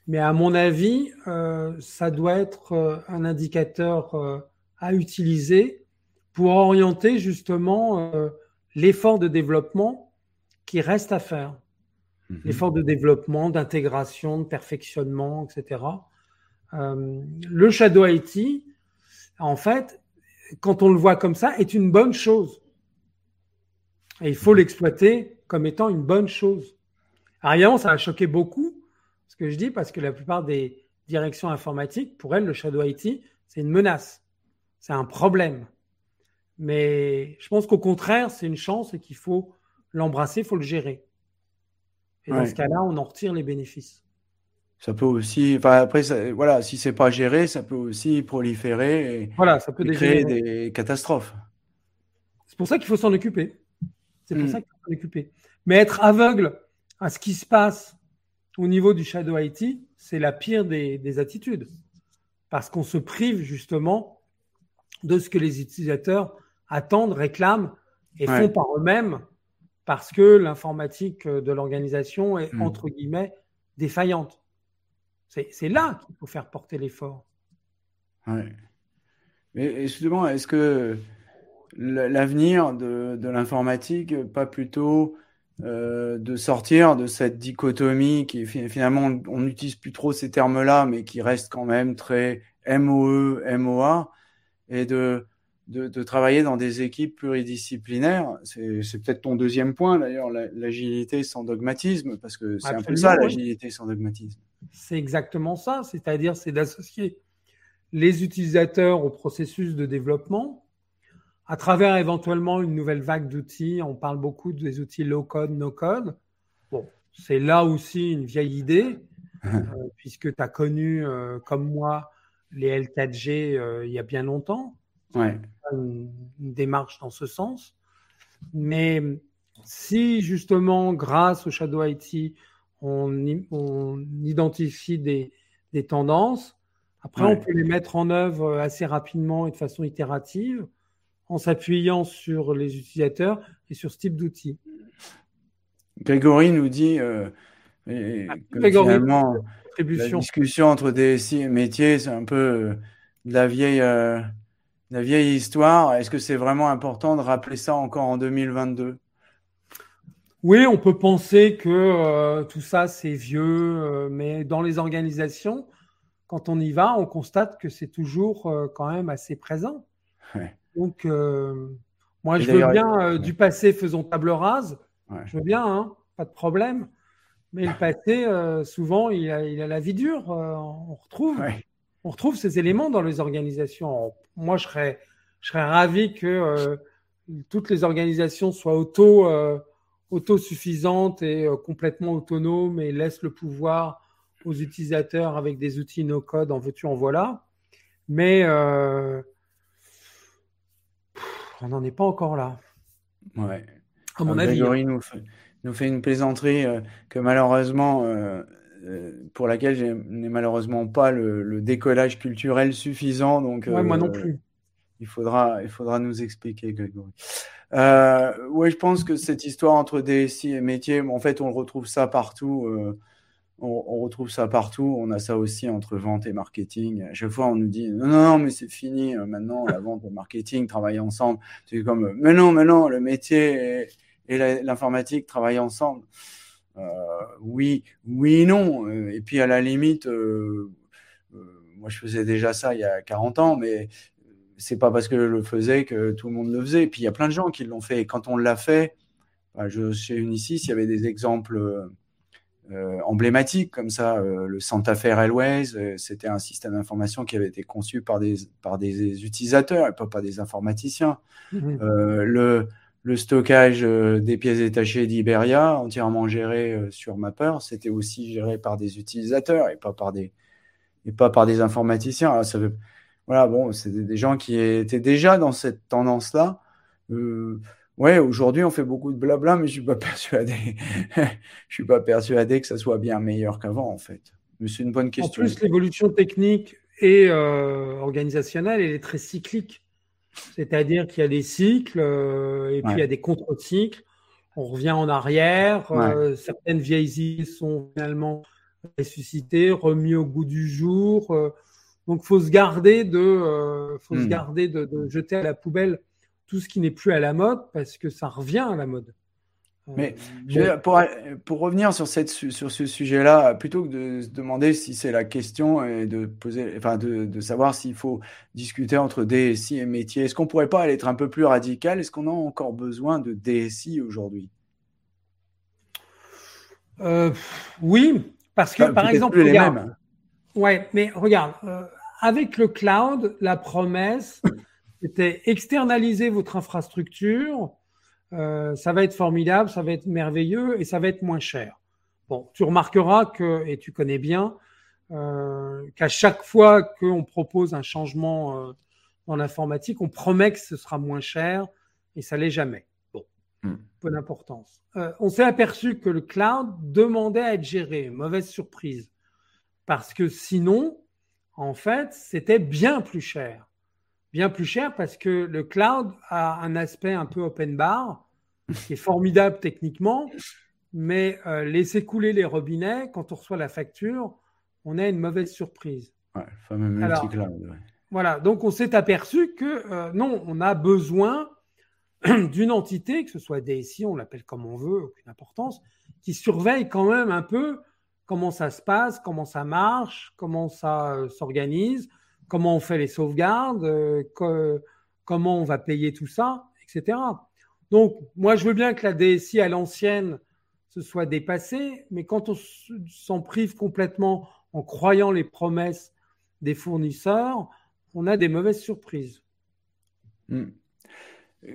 mais à mon avis, euh, ça doit être euh, un indicateur à utiliser pour orienter justement l'effort de développement qui reste à faire. Mhm. l'effort de développement, d'intégration, de perfectionnement, etc. Euh, le Shadow IT, en fait, quand on le voit comme ça, est une bonne chose. Et il faut l'exploiter comme étant une bonne chose. Alors ça a choqué beaucoup, ce que je dis, parce que la plupart des directions informatiques, pour elles, le Shadow IT, c'est une menace, c'est un problème. Mais je pense qu'au contraire, c'est une chance et qu'il faut l'embrasser, il faut le gérer. Et dans ce cas-là, on en retire les bénéfices. Ça peut aussi, enfin après, ça, voilà, si c'est pas géré, ça peut aussi proliférer et, voilà, ça peut créer des catastrophes. C'est pour ça qu'il faut s'en occuper. C'est pour hmm. ça qu'il faut s'en occuper. Mais être aveugle à ce qui se passe au niveau du Shadow IT, c'est la pire des, des attitudes. Parce qu'on se prive justement de ce que les utilisateurs attendent, réclament et font par eux-mêmes parce que l'informatique de l'organisation est, hmm. entre guillemets, défaillante. C'est là qu'il faut faire porter l'effort. Ouais. Et justement, est-ce que l'avenir de, de l'informatique, pas plutôt euh, de sortir de cette dichotomie qui finalement on n'utilise plus trop ces termes-là, mais qui reste quand même très MOE, MOA, et de, de, travailler dans des équipes pluridisciplinaires. C'est peut-être ton deuxième point d'ailleurs, l'agilité sans dogmatisme, parce que c'est un peu ça l'agilité sans dogmatisme. C'est exactement ça, c'est-à-dire c'est d'associer les utilisateurs au processus de développement à travers éventuellement une nouvelle vague d'outils. On parle beaucoup des outils low-code, no-code. Bon, c'est là aussi une vieille idée, euh, puisque tu as connu, euh, comme moi, les L4G euh, il y a bien longtemps. Ouais. Une, démarche dans ce sens. Mais si justement, grâce au Shadow IT, on, identifie des, tendances, après on peut les mettre en œuvre assez rapidement et de façon itérative en s'appuyant sur les utilisateurs et sur ce type d'outils. Grégory nous dit euh, ah, finalement, la discussion entre DSI et métier, c'est un peu euh, de la vieille, euh, la vieille histoire. Est-ce que c'est vraiment important de rappeler ça encore en 2022 oui, on peut penser que tout ça c'est vieux, mais dans les organisations, quand on y va, on constate que c'est toujours quand même assez présent. Ouais. Donc, euh, moi, je veux bien euh, du passé, faisons table rase. Je veux bien, hein, pas de problème. Mais le passé, euh, souvent, il a, il a, la vie dure. on, retrouve, on retrouve ces éléments dans les organisations. moi, je serais, je serais ravi que toutes les organisations soient auto, autosuffisantes et complètement autonomes et laissent le pouvoir aux utilisateurs avec des outils no-code, en veux-tu, en voilà. Mais on n'en est pas encore là. Ouais. À mon avis. Hein. nous fait, nous fait, une plaisanterie euh, que malheureusement, euh, euh, pour laquelle je n'ai malheureusement pas le, décollage culturel suffisant. Donc, moi non plus. Il faudra, il faudra nous expliquer, Grégory. oui, je pense que cette histoire entre DSI et métier, en fait, on retrouve ça partout on, retrouve ça partout. On a ça aussi entre vente et marketing. À chaque fois, on nous dit non, non, non, mais c'est fini. Euh, maintenant, la vente et le marketing travaillent ensemble. C'est comme mais non, mais non, le métier et, l'informatique travaillent ensemble. Euh, oui, oui, non. Euh, et puis à la limite, moi, je faisais déjà ça il y a 40 ans, mais c'est pas parce que je le faisais que tout le monde le faisait. Et puis il y a plein de gens qui l'ont fait. Et quand on l'a fait, bah, je, chez Unisys, il y avait des exemples euh, emblématique comme ça. Euh, le Santa Fe Railways, euh, c'était un système d'information qui avait été conçu par des, par des utilisateurs et pas par des informaticiens. Mhm. le, le stockage des pièces détachées d'Iberia, entièrement géré sur Mapper, c'était aussi géré par des utilisateurs et pas par des, et pas par des informaticiens. Alors, ça veut, voilà, bon, c'était des gens qui étaient déjà dans cette tendance-là. Euh, Ouais, aujourd'hui, on fait beaucoup de blabla, mais je suis pas persuadé. je suis pas persuadé que ça soit bien meilleur qu'avant, en fait. Mais c'est une bonne question. En plus, l'évolution technique et euh, organisationnelle, elle est très cyclique. C'est-à-dire qu'il y a des cycles euh, et puis il y a des contre-cycles. On revient en arrière. Euh, certaines vieilles idées sont finalement ressuscitées, remises au goût du jour. donc, faut se garder de, faut se hmm. garder de, de, jeter à la poubelle tout ce qui n'est plus à la mode parce que ça revient à la mode. Euh, Mais pour, pour, revenir sur, cette, sur ce sujet-là, plutôt que de se demander si c'est la question et de, poser, enfin de, de savoir s'il faut discuter entre DSI et métier, est-ce qu'on ne pourrait pas être un peu plus radical? Est-ce qu'on a encore besoin de DSI aujourd'hui? Euh, Oui, parce que par exemple, les mêmes. ouais, mais regarde, euh, avec le cloud, la promesse, c'était externaliser votre infrastructure. Euh, ça va être formidable, ça va être merveilleux et ça va être moins cher. Bon, tu remarqueras que, et tu connais bien, euh, qu'à chaque fois qu'on propose un changement euh, dans l'informatique, on promet que ce sera moins cher et ça l'est jamais. Bon, hmm. peu d'importance. Euh, on s'est aperçu que le cloud demandait à être géré. Mauvaise surprise. Parce que sinon, en fait, c'était bien plus cher. Bien plus cher parce que le cloud a un aspect un peu open bar qui est formidable techniquement, mais euh, laisser couler les robinets, quand on reçoit la facture, on a une mauvaise surprise. Ouais, fameux multi-cloud. Voilà, donc on s'est aperçu que euh, non, on a besoin d'une entité, que ce soit DSI, on l'appelle comme on veut, aucune importance, qui surveille quand même un peu comment ça se passe, comment ça marche, comment ça euh, s'organise, comment on fait les sauvegardes, comment on va payer tout ça, etc. Donc, moi, je veux bien que la DSI à l'ancienne se soit dépassée, mais quand on s'en prive complètement en croyant les promesses des fournisseurs, on a des mauvaises surprises. Hmm. Euh,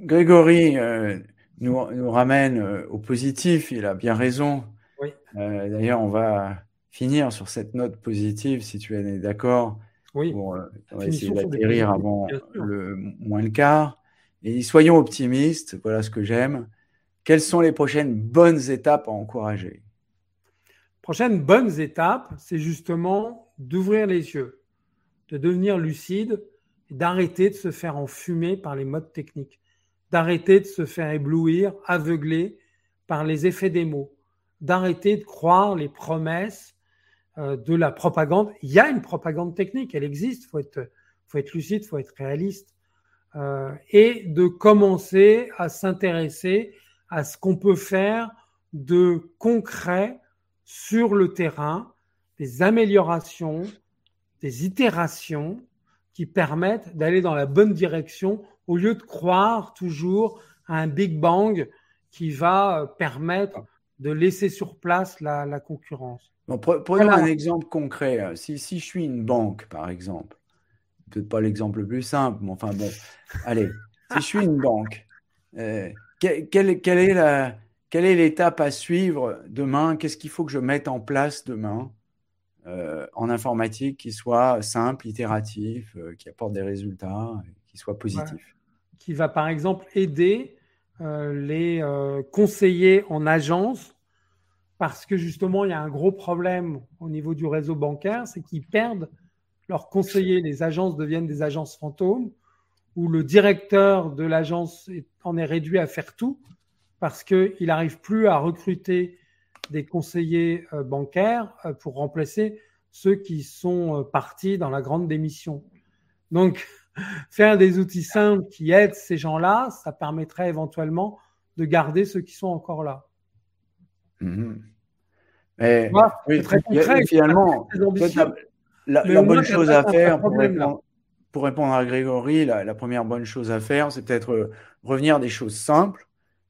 Grégory euh, nous, ramène euh, au positif, il a bien raison. D'ailleurs, on va finir sur cette note positive, si tu es d'accord. Oui. Pour, on va essayer d'atterrir avant le moins le quart. Et soyons optimistes, voilà ce que j'aime. Quelles sont les prochaines bonnes étapes à encourager? Prochaines bonnes étapes, c'est justement d'ouvrir les yeux, de devenir lucide d'arrêter de se faire enfumer par les modes techniques, d'arrêter de se faire éblouir, aveugler par les effets des mots, d'arrêter de croire les promesses euh, de la propagande. Il y a une propagande technique, elle existe, il faut être, faut être lucide, il faut être réaliste. Euh, et de commencer à s'intéresser à ce qu'on peut faire de concret sur le terrain, des améliorations, des itérations qui permettent d'aller dans la bonne direction au lieu de croire toujours à un Big Bang qui va permettre de laisser sur place la, concurrence. Prenons un exemple concret. Si, si je suis une banque, par exemple, peut-être pas l'exemple le plus simple, mais enfin bon, allez, si je suis une banque, euh, quelle, est la, quelle est l'étape à suivre demain? Qu'est-ce qu'il faut que je mette en place demain euh, en informatique qui soit simple, itératif, euh, qui apporte des résultats, qui soit positif? Qui va par exemple aider les conseillers en agence parce que justement, il y a un gros problème au niveau du réseau bancaire, c'est qu'ils perdent leurs conseillers, les agences deviennent des agences fantômes, où le directeur de l'agence en est réduit à faire tout parce qu'il n'arrive plus à recruter des conseillers euh, bancaires euh, pour remplacer ceux qui sont euh, partis dans la grande démission. Donc, faire des outils simples qui aident ces gens-là, ça permettrait éventuellement de garder ceux qui sont encore là. Mmh oui, très concret, finalement, la, bonne chose à faire pour répondre, pour répondre, à Grégory, la, première bonne chose à faire, c'est peut-être euh, revenir à des choses simples,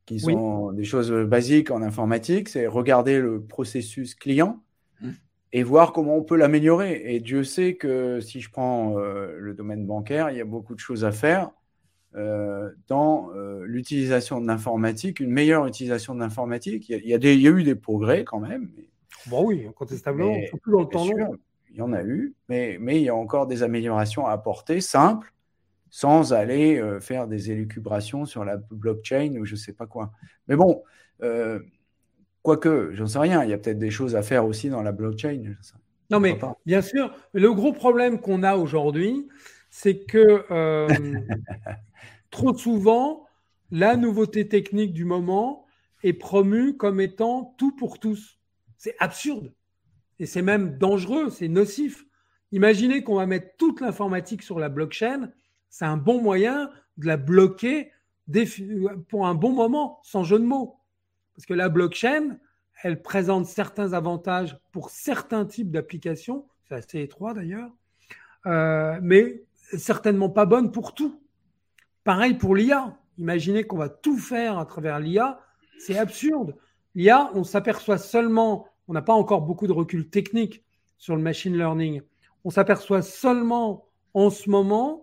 qui sont des choses basiques en informatique, c'est regarder le processus client mmh. et voir comment on peut l'améliorer. Et Dieu sait que si je prends euh, le domaine bancaire, il y a beaucoup de choses à faire. Euh, dans l'utilisation de l'informatique, une meilleure utilisation de l'informatique. Il, y a, eu des progrès quand même. bon, oui, incontestablement, surtout dans le temps long il y en a eu, mais, mais il y a encore des améliorations à apporter, simples, sans aller euh, faire des élucubrations sur la blockchain ou je ne sais pas quoi. Mais bon, euh, quoique, j'en sais rien, il y a peut-être des choses à faire aussi dans la blockchain. Non, mais bien sûr, le gros problème qu'on a aujourd'hui, c'est que euh, trop souvent, la nouveauté technique du moment est promue comme étant tout pour tous. C'est absurde et c'est même dangereux, c'est nocif. Imaginez qu'on va mettre toute l'informatique sur la blockchain, c'est un bon moyen de la bloquer pour un bon moment, sans jeu de mots. Parce que la blockchain, elle présente certains avantages pour certains types d'applications, c'est assez étroit d'ailleurs, euh, mais certainement pas bonne pour tout. Pareil pour l'IA. Imaginez qu'on va tout faire à travers l'IA, c'est absurde. L'IA, on s'aperçoit seulement on n'a pas encore beaucoup de recul technique sur le machine learning. On s'aperçoit seulement en ce moment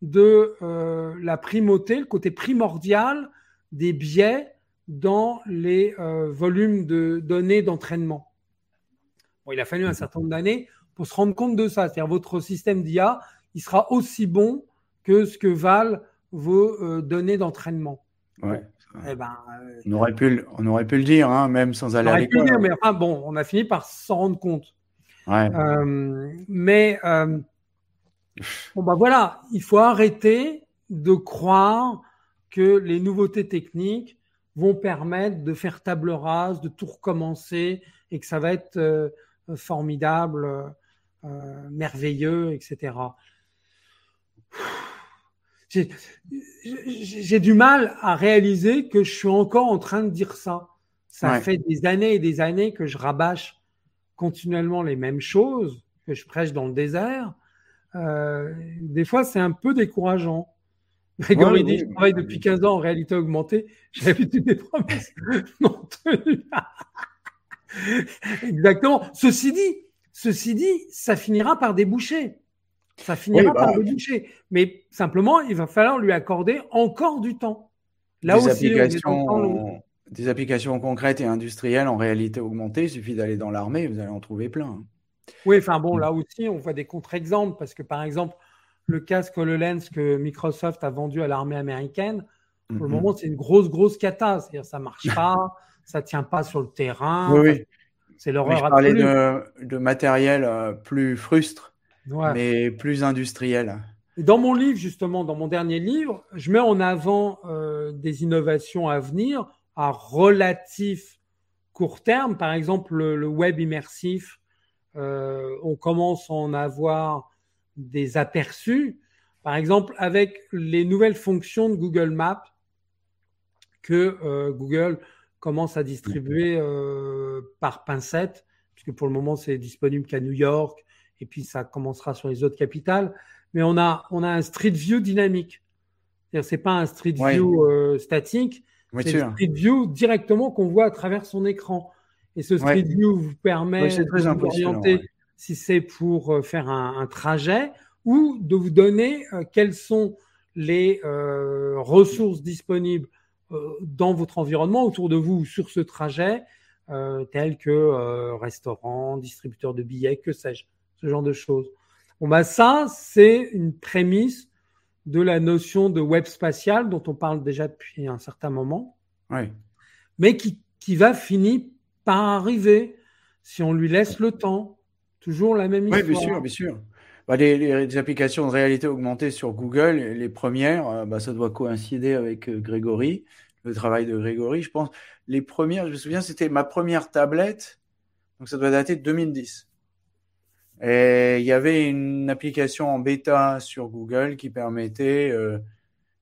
de euh, la primauté, le côté primordial des biais dans les euh, volumes de données d'entraînement. il a fallu un certain nombre d'années pour se rendre compte de ça. C'est-à-dire votre système d'IA, il sera aussi bon que ce que valent vos euh, données d'entraînement. Ouais. Eh ben, euh, on, aurait pu, on aurait pu le dire, hein, même sans aller à l'école. Mais enfin, bon, on a fini par s'en rendre compte. Euh, mais euh, Bon bah voilà, il faut arrêter de croire que les nouveautés techniques vont permettre de faire table rase, de tout recommencer et que ça va être formidable, merveilleux, etc. J'ai du mal à réaliser que je suis encore en train de dire ça. Ça fait des années et des années que je rabâche continuellement les mêmes choses, que je prêche dans le désert. Euh, des fois, c'est un peu décourageant. Grégory dit, je travaille depuis 15 ans en réalité augmentée. J'ai l'habitude des promesses non tenues. Exactement. Ceci dit, ceci dit, ça finira par déboucher. Ça finira par bah, déboucher. Mais simplement, il va falloir lui accorder encore du temps. Là des aussi, applications, des applications concrètes et industrielles en réalité augmentée, il suffit d'aller dans l'armée, vous allez en trouver plein. Oui, enfin bon, mm. là aussi, on voit des contre-exemples parce que par exemple, le casque HoloLens que Microsoft a vendu à l'armée américaine, pour le mm-hmm. moment, c'est une grosse, grosse cata. C'est-à-dire, ça marche pas, ça tient pas sur le terrain. Oui, C'est l'horreur Je parlais de, matériel euh, plus frustre, mais plus industriel. Dans mon livre, justement, dans mon dernier livre, je mets en avant euh, des innovations à venir à relatif court terme. Par exemple, le, web immersif, euh, on commence à en avoir des aperçus. Par exemple, avec les nouvelles fonctions de Google Maps que euh, Google commence à distribuer par pincette, puisque pour le moment, c'est disponible qu'à New York, et puis ça commencera sur les autres capitales. Mais on a, on a un Street View dynamique. C'est-à-dire, c'est pas un Street View euh, statique, c'est un Street View directement qu'on voit à travers son écran. Et ce Street View vous permet de vous orienter si c'est pour euh, faire un, trajet ou de vous donner euh, quelles sont les euh, ressources disponibles dans votre environnement autour de vous sur ce trajet, tels que restaurant, distributeur de billets, que sais-je, ce genre de choses. Bon, bah ça, c'est une prémisse de la notion de web spatial dont on parle déjà depuis un certain moment, mais qui, qui va finir par arriver si on lui laisse le temps. Toujours la même histoire. Oui, bien sûr, bien sûr. Bah, les, applications de réalité augmentée sur Google, les premières, euh, bah, ça doit coïncider avec euh, Grégory, le travail de Grégory, je pense. Les premières, je me souviens, c'était ma première tablette, donc ça doit dater de 2010. Et il y avait une application en bêta sur Google qui permettait euh,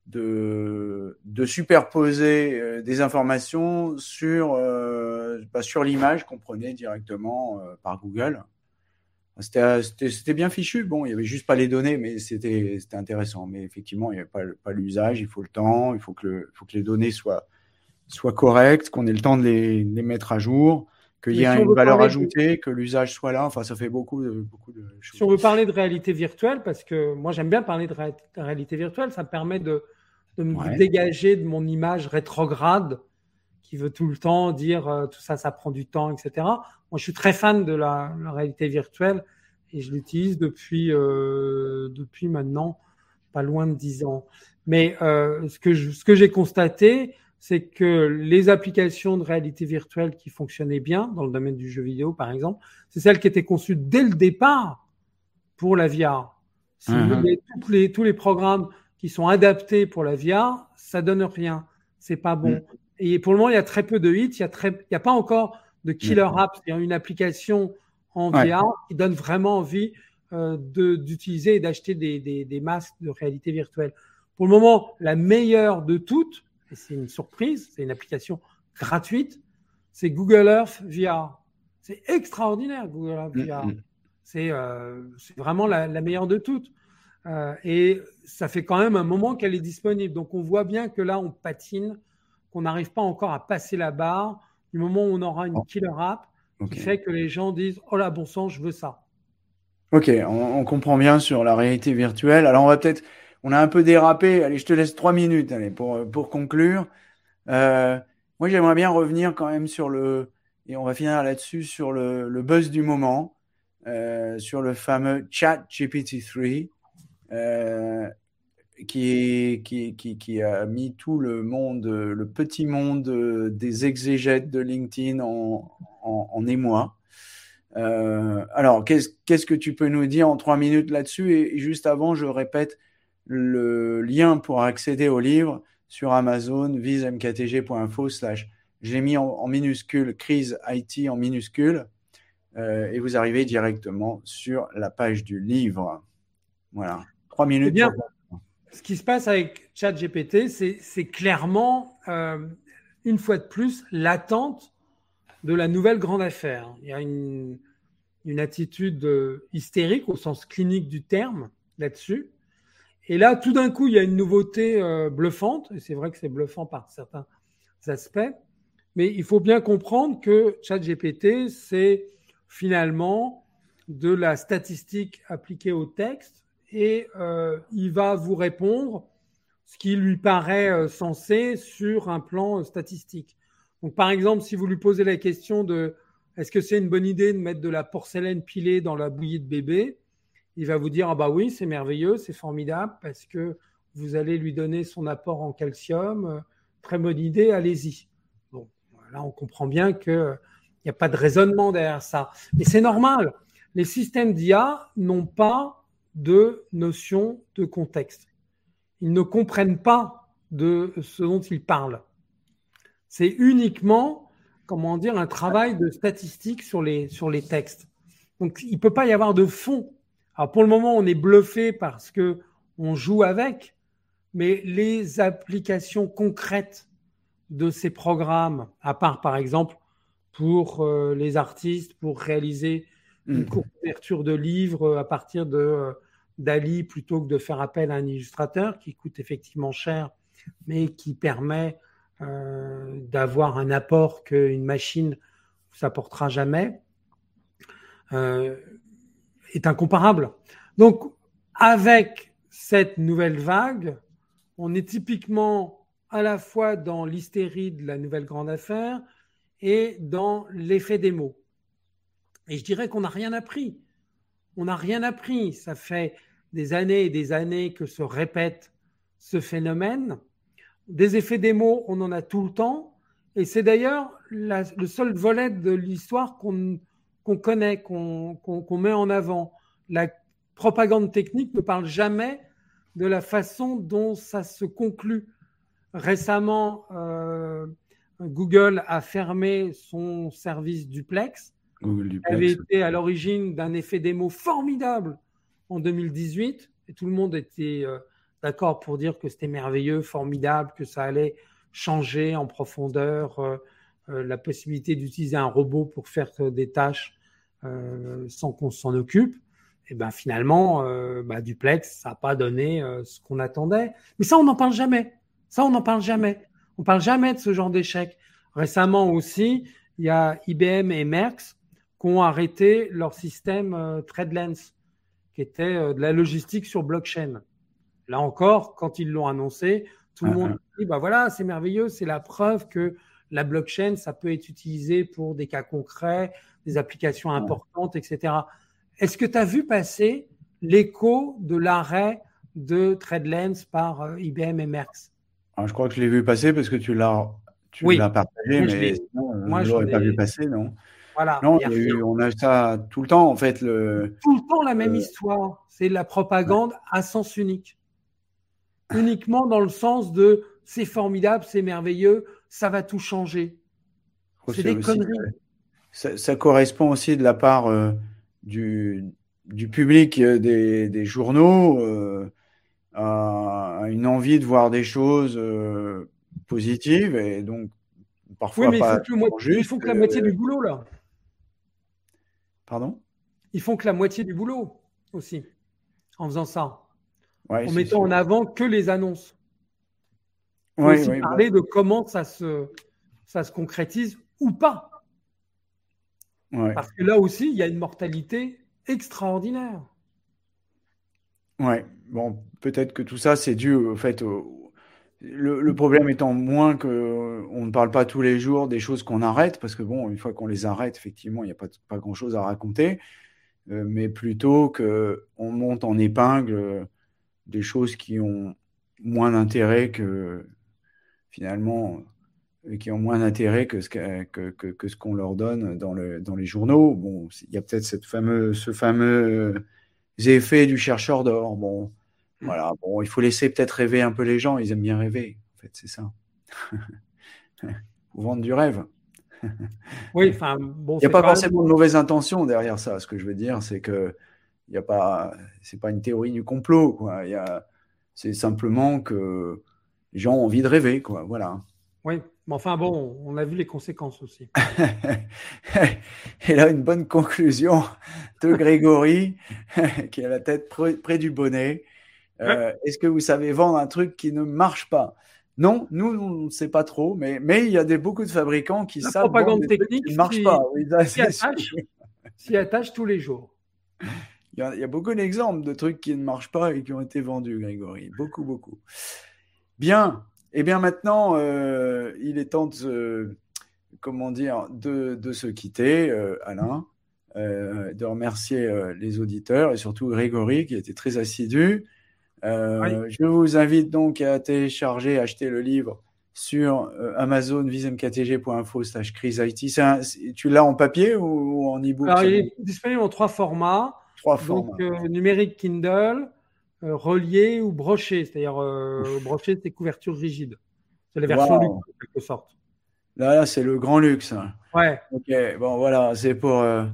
de, superposer euh, des informations sur, euh, bah, sur l'image qu'on prenait directement par Google. C'était bien fichu. Bon, il n'y avait juste pas les données, mais c'était intéressant. Mais effectivement, il n'y avait pas, pas l'usage, il faut le temps, il faut que, les données soient, soient correctes, qu'on ait le temps de les mettre à jour qu'il y ait une valeur ajoutée, que l'usage soit là. Enfin, ça fait beaucoup de, beaucoup de choses. Si on veut parler de réalité virtuelle, parce que moi j'aime bien parler de, réalité virtuelle, ça me permet de, de me dégager de mon image rétrograde qui veut tout le temps dire euh, tout ça, ça prend du temps, etc. Moi, je suis très fan de la, réalité virtuelle et je l'utilise depuis, euh, depuis maintenant pas loin de 10 ans. Mais euh, ce que ce que j'ai constaté, c'est que les applications de réalité virtuelle qui fonctionnaient bien dans le domaine du jeu vidéo, par exemple, c'est celles qui étaient conçues dès le départ pour la VR. Si vous voulez, mhm. tous les, programmes qui sont adaptés pour la VR, ça donne rien. C'est pas bon. Mhm. Et pour le moment, il y a très peu de hits. Il y a très, il y a pas encore de killer mhm. apps. Il y a une application en VR qui donne vraiment envie euh, d'utiliser et d'acheter des, des masques de réalité virtuelle. Pour le moment, la meilleure de toutes, c'est une surprise, c'est une application gratuite, c'est Google Earth VR. C'est extraordinaire, Google Earth VR. Mm, mm. Euh, c'est vraiment la, meilleure de toutes. Euh, et ça fait quand même un moment qu'elle est disponible. Donc on voit bien que là, on patine, qu'on n'arrive pas encore à passer la barre du moment où on aura une oh. killer app qui fait que les gens disent Oh là, bon sang, je veux ça. Ok, on, comprend bien sur la réalité virtuelle. Alors on va peut-être on a un peu dérapé. Allez, je te laisse trois minutes allez, pour, pour conclure. Euh, moi, j'aimerais bien revenir quand même sur le, et on va finir là-dessus, sur le, le, buzz du moment, euh, sur le fameux chat GPT-3, euh, qui, qui, qui, qui, a mis tout le monde, le petit monde des exégètes de LinkedIn en, en, en émoi. alors, qu'est-ce que tu peux nous dire en trois minutes là-dessus? Et, juste avant, je répète le lien pour accéder au livre sur Amazon, visemktg.info slash. J'ai mis en, minuscule crise IT en minuscule et vous arrivez directement sur la page du livre. Voilà, trois minutes. Bien, ce qui se passe avec ChatGPT, c'est clairement, euh, une fois de plus, l'attente de la nouvelle grande affaire. Il y a une, attitude euh, hystérique au sens clinique du terme là-dessus. Et là, tout d'un coup, il y a une nouveauté euh, bluffante, et c'est vrai que c'est bluffant par certains aspects, mais il faut bien comprendre que ChatGPT, c'est finalement de la statistique appliquée au texte. Et euh, il va vous répondre ce qui lui paraît euh, sensé sur un plan statistique. Donc, par exemple, si vous lui posez la question de est-ce que c'est une bonne idée de mettre de la porcelaine pilée dans la bouillie de bébé, il va vous dire ah bah oui, c'est merveilleux, c'est formidable parce que vous allez lui donner son apport en calcium. Très bonne idée, allez-y. Bon, là, on comprend bien qu'il n'y a pas de raisonnement derrière ça. Mais c'est normal. Les systèmes d'IA n'ont pas de notion de contexte. Ils ne comprennent pas de ce dont ils parlent. C'est uniquement, comment dire, un travail de statistique sur les, sur les textes. Donc, il ne peut pas y avoir de fond. Alors, pour le moment, on est bluffé parce que on joue avec, mais les applications concrètes de ces programmes, à part, par exemple, pour euh, les artistes, pour réaliser une mmh. couverture de livres à partir de euh, d'Ali plutôt que de faire appel à un illustrateur qui coûte effectivement cher, mais qui permet euh, d'avoir un apport qu'une machine ne s'apportera jamais, euh, est incomparable. Donc, avec cette nouvelle vague, on est typiquement à la fois dans l'hystérie de la nouvelle grande affaire et dans l'effet des mots. Et je dirais qu'on n'a rien appris. On n'a rien appris. Ça fait des années et des années que se répète ce phénomène. Des effets des mots, on en a tout le temps. Et c'est d'ailleurs le seul volet de l'histoire qu'on connaît, qu'on met en avant. La propagande technique ne parle jamais de la façon dont ça se conclut. Récemment, euh, Google a fermé son service duplex Google Duplex. avait été à l'origine d'un effet démo formidable en 2018 et tout le monde était euh, d'accord pour dire que c'était merveilleux, formidable, que ça allait changer en profondeur euh, la possibilité d'utiliser un robot pour faire des tâches sans qu'on s'en occupe. Et ben finalement, bah, Duplex, ça n'a pas donné ce qu'on attendait. Mais ça, on n'en parle jamais. Ça, on n'en parle jamais. On parle jamais de ce genre d'échec. Récemment aussi, il y a IBM et Merckx qui ont arrêté leur système euh, TradeLens, qui était euh, de la logistique sur blockchain. Là encore, quand ils l'ont annoncé, tout le monde dit bah voilà, c'est merveilleux, c'est la preuve que la blockchain, ça peut être utilisé pour des cas concrets, des applications importantes, etc. Est-ce que tu as vu passer l'écho de l'arrêt de TradeLens par euh, IBM et Merckx ah, Je crois que je l'ai vu passer parce que tu l'as tu l'as partagé, mais moi, je ne l'aurais pas vu passer, non? Voilà. Non, on a ça tout le temps, en fait. Le, tout le temps la même euh, histoire. C'est la propagande à sens unique. Uniquement dans le sens de c'est formidable, c'est merveilleux, ça va tout changer. C'est des conneries. Ça, correspond aussi de la part euh, du, du, public euh, des, journaux à, une envie de voir des choses positives et donc parfois oui, mais pas il faut, il faut que la moitié du boulot là. Pardon? Ils font que la moitié du boulot aussi, en faisant ça. en mettant en avant que les annonces. Aussi parler de comment ça se, ça se concrétise ou pas. Parce que là aussi, il y a une mortalité extraordinaire. Ouais, bon, peut-être que tout ça, c'est dû au fait. Le, problème étant moins qu'on ne parle pas tous les jours des choses qu'on arrête, parce que bon, une fois qu'on les arrête, effectivement, il n'y a pas, pas grand-chose à raconter, euh, mais plutôt qu'on monte en épingle des choses qui ont moins d'intérêt que finalement qui ont moins d'intérêt que ce que, que, que, ce qu'on leur donne dans, le, dans les journaux. Bon, il y a peut-être cette fameux, ce fameux effet du chercheur d'or. Bon, mmh. voilà. Bon, il faut laisser peut-être rêver un peu les gens. Ils aiment bien rêver. En fait, c'est ça. Ou vendre du rêve. oui, enfin, bon. Il n'y a pas forcément de mauvaise intention derrière ça. Ce que je veux dire, c'est que il y a pas, c'est pas une théorie du complot, quoi. Il y a, c'est simplement que les gens ont envie de rêver, quoi. Voilà. Oui, mais enfin bon, on a vu les conséquences aussi. Et là, une bonne conclusion de Grégory, qui a la tête près, du bonnet. Euh, est-ce que vous savez vendre un truc qui ne marche pas? Non, nous, on ne sait pas trop, mais, mais il y a des, beaucoup de fabricants qui savent des technique qui ne marchent pas. Oui, s'y attache, tous les jours. Il y, a, il y a beaucoup d'exemples de trucs qui ne marchent pas et qui ont été vendus, Grégory. Beaucoup, beaucoup. Bien, eh bien maintenant, euh, il est temps de, comment dire, de, de se quitter, euh, Alain, euh, de remercier les auditeurs et surtout Grégory qui été très assidu. Je vous invite donc à télécharger, acheter le livre sur Amazon vismktg.info slash crise IT. tu l'as en papier ou, en e-book Il est disponible en trois formats. Trois formats. Donc, numérique Kindle, euh, relié ou broché, c'est-à-dire euh, broché, c'est couverture rigide. C'est la version luxe, en quelque sorte. Là, là c'est le grand luxe. Ouais. Ok, bon, voilà, c'est pour, euh,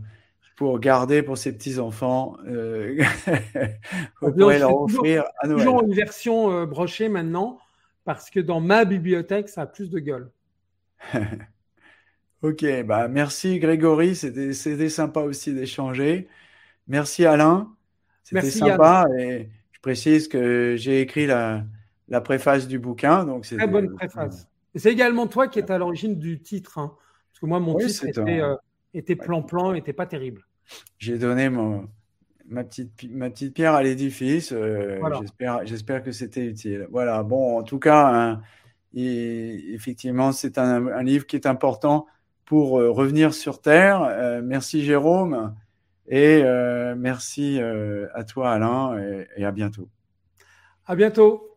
pour garder pour ses petits-enfants. Euh, vous leur offrir à Noël. toujours une version brochée maintenant, parce que dans ma bibliothèque, ça a plus de gueule. ok, bah merci Grégory, c'était sympa aussi d'échanger. Merci Alain, c'était sympa. Et je précise que j'ai écrit la, la, préface du bouquin. Donc c'est Très bonne préface. C'est également toi qui es à l'origine du titre. Hein. parce que moi, mon titre euh, était, plan-plan, était pas terrible. J'ai donné mon, ma, petite, ma petite pierre à l'édifice. Euh, j'espère que c'était utile. Voilà, bon, en tout cas, hein, effectivement, c'est un, un, livre qui est important pour euh, revenir sur Terre. merci Jérôme. Et euh, merci euh, à toi, Alain, et, et à bientôt. À bientôt.